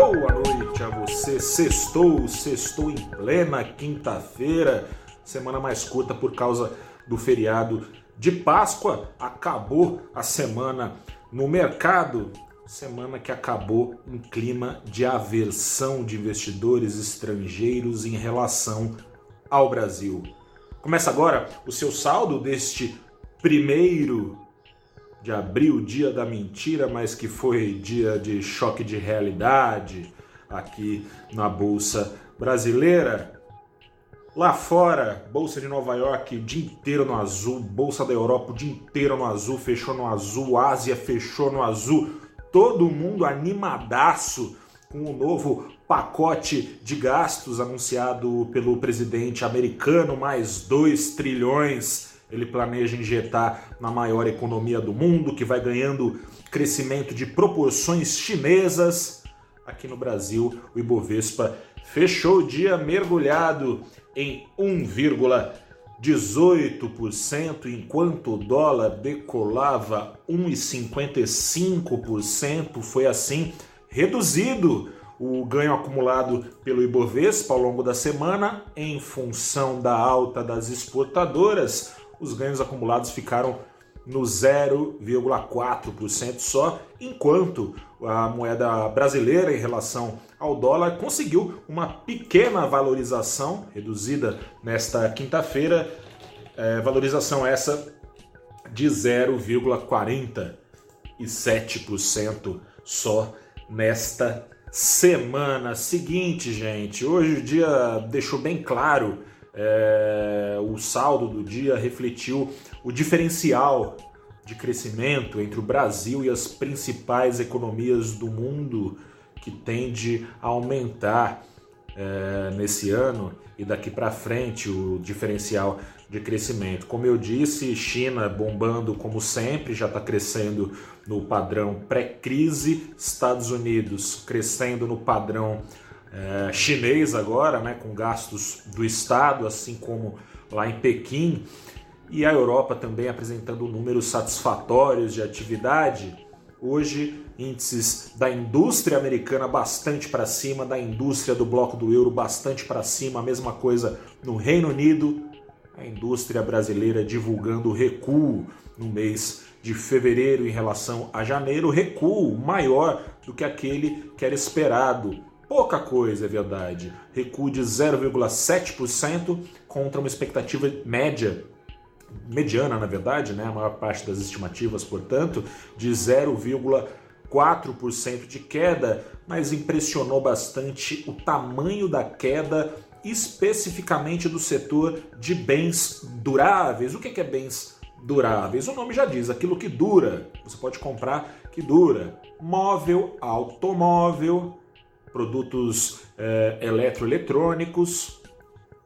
Boa noite a você. Sextou, sextou em plena quinta-feira, semana mais curta por causa do feriado de Páscoa. Acabou a semana no mercado, semana que acabou em clima de aversão de investidores estrangeiros em relação ao Brasil. Começa agora o seu saldo deste primeiro de abril, dia da mentira, mas que foi dia de choque de realidade aqui na Bolsa Brasileira. Lá fora, Bolsa de Nova York o dia inteiro no azul, Bolsa da Europa o dia inteiro no azul, fechou no azul, Ásia fechou no azul, todo mundo animadaço com o novo pacote de gastos anunciado pelo presidente americano, mais 2 trilhões ele planeja injetar na maior economia do mundo, que vai ganhando crescimento de proporções chinesas. Aqui no Brasil, o Ibovespa fechou o dia mergulhado em 1,18%, enquanto o dólar decolava 1,55%. Foi assim reduzido o ganho acumulado pelo Ibovespa ao longo da semana em função da alta das exportadoras os ganhos acumulados ficaram no 0,4% só, enquanto a moeda brasileira em relação ao dólar conseguiu uma pequena valorização, reduzida nesta quinta-feira, é, valorização essa de 0,47% só nesta semana. Seguinte, gente, hoje o dia deixou bem claro é, o saldo do dia refletiu o diferencial de crescimento entre o Brasil e as principais economias do mundo que tende a aumentar é, nesse ano e daqui para frente o diferencial de crescimento. Como eu disse, China bombando como sempre, já está crescendo no padrão pré-crise, Estados Unidos crescendo no padrão é, chinês agora, né, com gastos do Estado, assim como lá em Pequim, e a Europa também apresentando números satisfatórios de atividade. Hoje, índices da indústria americana bastante para cima, da indústria do bloco do euro bastante para cima, a mesma coisa no Reino Unido. A indústria brasileira divulgando recuo no mês de fevereiro em relação a janeiro, recuo maior do que aquele que era esperado pouca coisa, é verdade. Recuo de 0,7% contra uma expectativa média, mediana na verdade, né? a maior parte das estimativas, portanto, de 0,4% de queda, mas impressionou bastante o tamanho da queda especificamente do setor de bens duráveis. O que é bens duráveis? O nome já diz, aquilo que dura. Você pode comprar que dura. Móvel, automóvel, produtos é, eletroeletrônicos,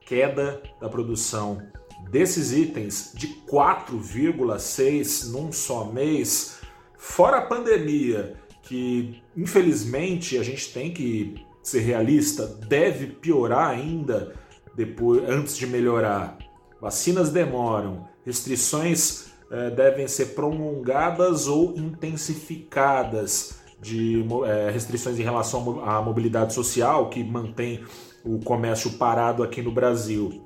queda da produção desses itens de 4,6 num só mês, fora a pandemia, que infelizmente a gente tem que ser realista, deve piorar ainda depois antes de melhorar. Vacinas demoram, restrições é, devem ser prolongadas ou intensificadas de é, restrições em relação à mobilidade social que mantém o comércio parado aqui no Brasil.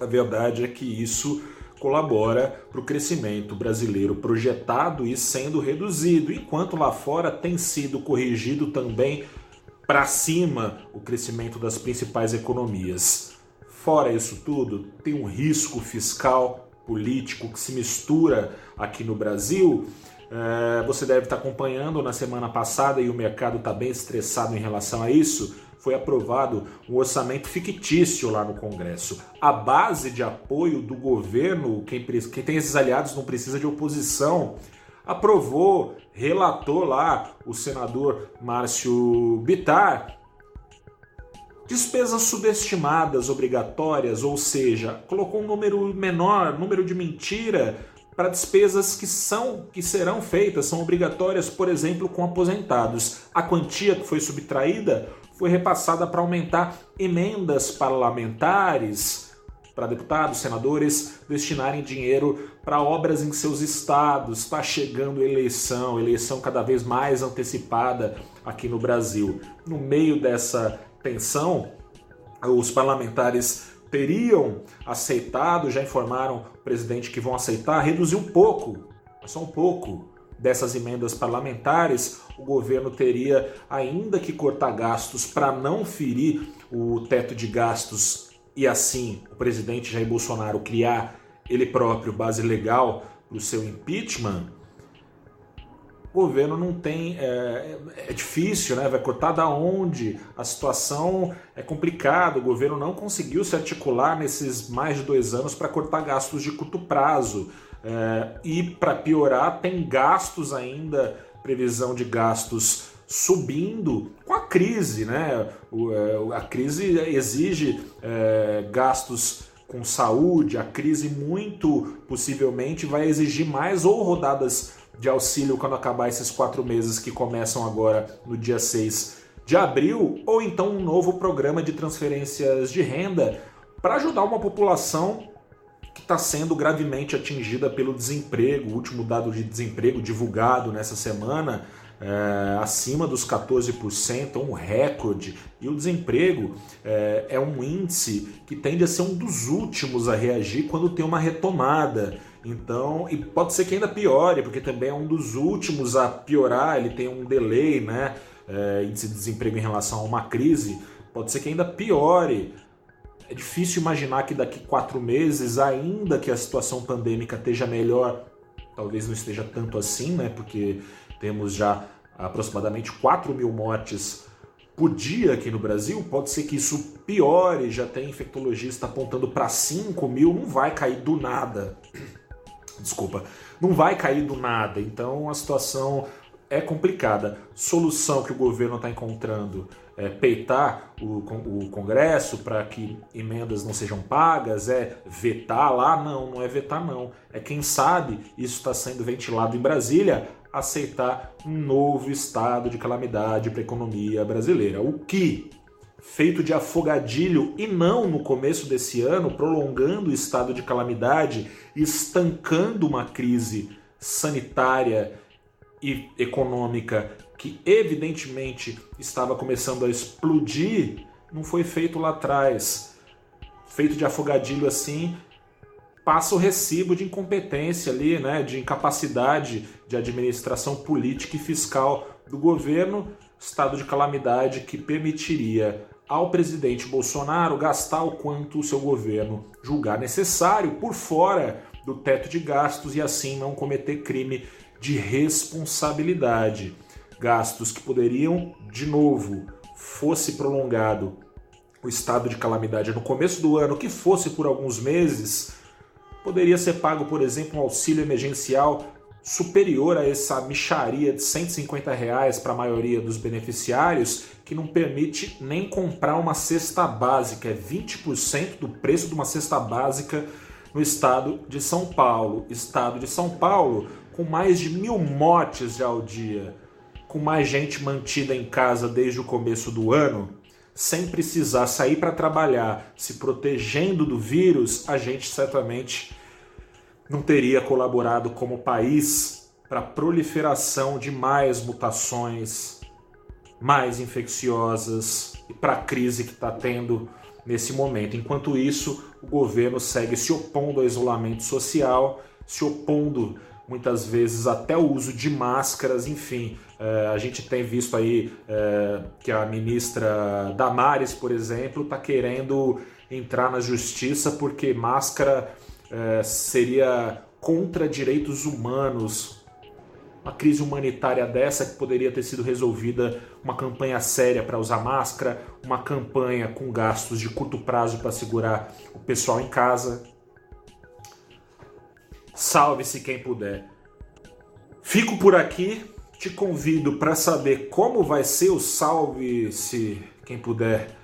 A verdade é que isso colabora para o crescimento brasileiro projetado e sendo reduzido, enquanto lá fora tem sido corrigido também para cima o crescimento das principais economias. Fora isso tudo, tem um risco fiscal político que se mistura aqui no Brasil você deve estar acompanhando na semana passada e o mercado está bem estressado em relação a isso. Foi aprovado um orçamento fictício lá no Congresso. A base de apoio do governo, quem, quem tem esses aliados não precisa de oposição, aprovou, relatou lá o senador Márcio Bitar despesas subestimadas obrigatórias, ou seja, colocou um número menor, número de mentira para despesas que são que serão feitas, são obrigatórias, por exemplo, com aposentados. A quantia que foi subtraída foi repassada para aumentar emendas parlamentares para deputados, senadores destinarem dinheiro para obras em seus estados. Está chegando eleição, eleição cada vez mais antecipada aqui no Brasil. No meio dessa tensão, os parlamentares teriam aceitado, já informaram presidente que vão aceitar, reduzir um pouco, só um pouco, dessas emendas parlamentares, o governo teria ainda que cortar gastos para não ferir o teto de gastos e assim o presidente Jair Bolsonaro criar ele próprio base legal para o seu impeachment, o governo não tem. É, é, difícil, né? Vai cortar da onde? A situação é complicada. O governo não conseguiu se articular nesses mais de dois anos para cortar gastos de curto prazo. É, e para piorar, tem gastos ainda, previsão de gastos subindo com a crise, né? É, a crise exige é, gastos com saúde, a crise muito possivelmente vai exigir mais ou rodadas de auxílio quando acabar esses quatro meses que começam agora no dia 6 de abril, ou então um novo programa de transferências de renda para ajudar uma população que está sendo gravemente atingida pelo desemprego. O último dado de desemprego divulgado nessa semana é, acima dos 14%, um recorde. E o desemprego é, é um índice que tende a ser um dos últimos a reagir quando tem uma retomada. Então, e pode ser que ainda piore, porque também é um dos últimos a piorar, ele tem um delay, né? É, índice de desemprego em relação a uma crise, pode ser que ainda piore. É difícil imaginar que daqui quatro meses, ainda que a situação pandêmica esteja melhor, talvez não esteja tanto assim, né? Porque temos já aproximadamente 4 mil mortes por dia aqui no Brasil. Pode ser que isso piore, já tem infectologista apontando para 5 mil, não vai cair do nada. Desculpa, não vai cair do nada. Então a situação é complicada. Solução que o governo está encontrando é peitar o, o Congresso para que emendas não sejam pagas, é vetar lá? Não, não é vetar, não. É quem sabe isso está sendo ventilado em Brasília aceitar um novo estado de calamidade para a economia brasileira. O que, feito de afogadilho e não no começo desse ano, prolongando o estado de calamidade, estancando uma crise sanitária e econômica que evidentemente estava começando a explodir, não foi feito lá atrás. Feito de afogadilho assim, passa o recibo de incompetência ali, né, de incapacidade de administração política e fiscal do governo, estado de calamidade que permitiria ao presidente Bolsonaro gastar o quanto o seu governo julgar necessário por fora do teto de gastos e assim não cometer crime de responsabilidade. Gastos que poderiam, de novo, fosse prolongado o estado de calamidade no começo do ano, que fosse por alguns meses, poderia ser pago, por exemplo, um auxílio emergencial superior a essa micharia de 150 reais para a maioria dos beneficiários, que não permite nem comprar uma cesta básica, é 20% do preço de uma cesta básica no estado de São Paulo. Estado de São Paulo com mais de mil mortes ao dia, com mais gente mantida em casa desde o começo do ano, sem precisar sair para trabalhar, se protegendo do vírus, a gente certamente não teria colaborado como país para a proliferação de mais mutações, mais infecciosas e para a crise que está tendo nesse momento. Enquanto isso, o governo segue se opondo ao isolamento social, se opondo muitas vezes até o uso de máscaras, enfim. É, a gente tem visto aí é, que a ministra Damares, por exemplo, está querendo entrar na justiça porque máscara é, seria contra direitos humanos. Uma crise humanitária dessa que poderia ter sido resolvida uma campanha séria para usar máscara, uma campanha com gastos de curto prazo para segurar o pessoal em casa. Salve-se quem puder. Fico por aqui, te convido para saber como vai ser o salve-se quem puder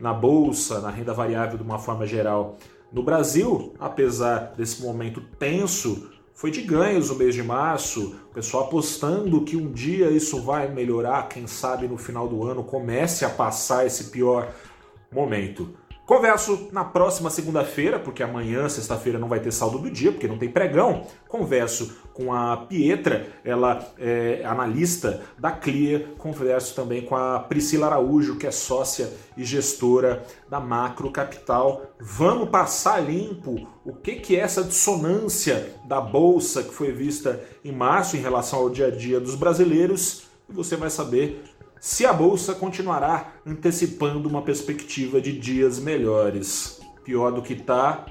na bolsa, na renda variável de uma forma geral no Brasil, apesar desse momento tenso, foi de ganhos o mês de março, o pessoal apostando que um dia isso vai melhorar, quem sabe no final do ano comece a passar esse pior momento. Converso na próxima segunda-feira, porque amanhã, sexta-feira, não vai ter saldo do dia, porque não tem pregão. Converso com a Pietra, ela é analista da Clear. Converso também com a Priscila Araújo, que é sócia e gestora da Macro Capital. Vamos passar limpo o que, que é essa dissonância da bolsa que foi vista em março em relação ao dia a dia dos brasileiros. E você vai saber se a bolsa continuará antecipando uma perspectiva de dias melhores. Pior do que está,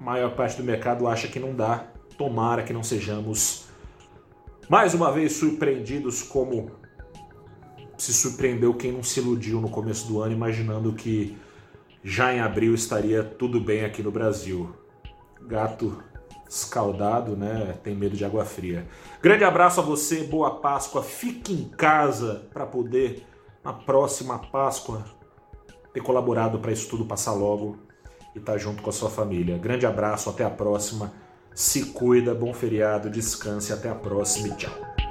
a maior parte do mercado acha que não dá. Tomara que não sejamos mais uma vez surpreendidos como se surpreendeu quem não se iludiu no começo do ano imaginando que já em abril estaria tudo bem aqui no Brasil. Gato escaldado, né? Tem medo de água fria. Grande abraço a você, boa Páscoa. Fique em casa para poder, na próxima Páscoa, ter colaborado para isso tudo passar logo e estar tá junto com a sua família. Grande abraço, até a próxima. Se cuida, bom feriado, descanse, até a próxima e tchau.